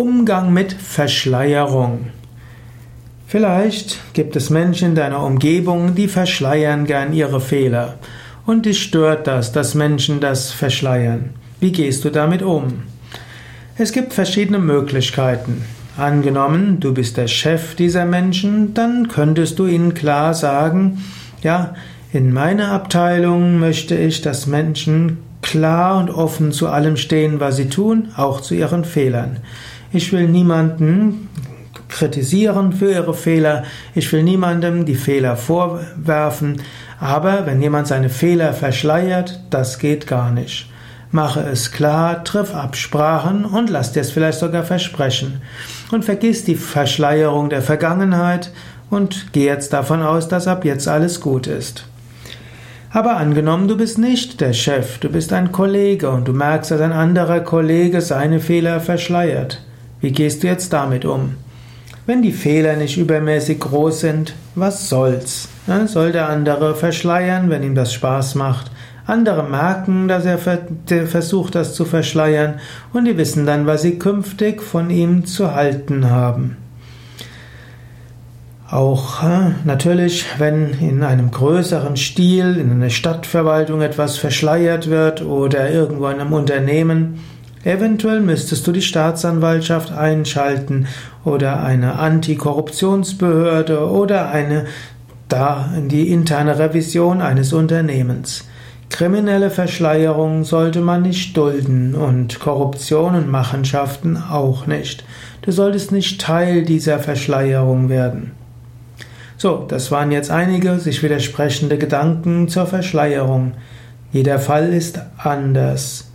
Umgang mit Verschleierung. Vielleicht gibt es Menschen in deiner Umgebung, die verschleiern gern ihre Fehler. Und dich stört das, dass Menschen das verschleiern. Wie gehst du damit um? Es gibt verschiedene Möglichkeiten. Angenommen, du bist der Chef dieser Menschen, dann könntest du ihnen klar sagen, ja, in meiner Abteilung möchte ich, dass Menschen klar und offen zu allem stehen, was sie tun, auch zu ihren Fehlern. Ich will niemanden kritisieren für ihre Fehler, ich will niemandem die Fehler vorwerfen, aber wenn jemand seine Fehler verschleiert, das geht gar nicht. Mache es klar, triff Absprachen und lass dir es vielleicht sogar versprechen. Und vergiss die Verschleierung der Vergangenheit und geh jetzt davon aus, dass ab jetzt alles gut ist. Aber angenommen, du bist nicht der Chef, du bist ein Kollege und du merkst, dass ein anderer Kollege seine Fehler verschleiert. Wie gehst du jetzt damit um? Wenn die Fehler nicht übermäßig groß sind, was soll's? Soll der andere verschleiern, wenn ihm das Spaß macht? Andere merken, dass er versucht, das zu verschleiern, und die wissen dann, was sie künftig von ihm zu halten haben. Auch natürlich, wenn in einem größeren Stil in einer Stadtverwaltung etwas verschleiert wird oder irgendwo in einem Unternehmen, eventuell müsstest du die Staatsanwaltschaft einschalten oder eine Antikorruptionsbehörde oder eine da die interne Revision eines Unternehmens. Kriminelle Verschleierung sollte man nicht dulden und Korruption und Machenschaften auch nicht. Du solltest nicht Teil dieser Verschleierung werden. So, das waren jetzt einige sich widersprechende Gedanken zur Verschleierung. Jeder Fall ist anders.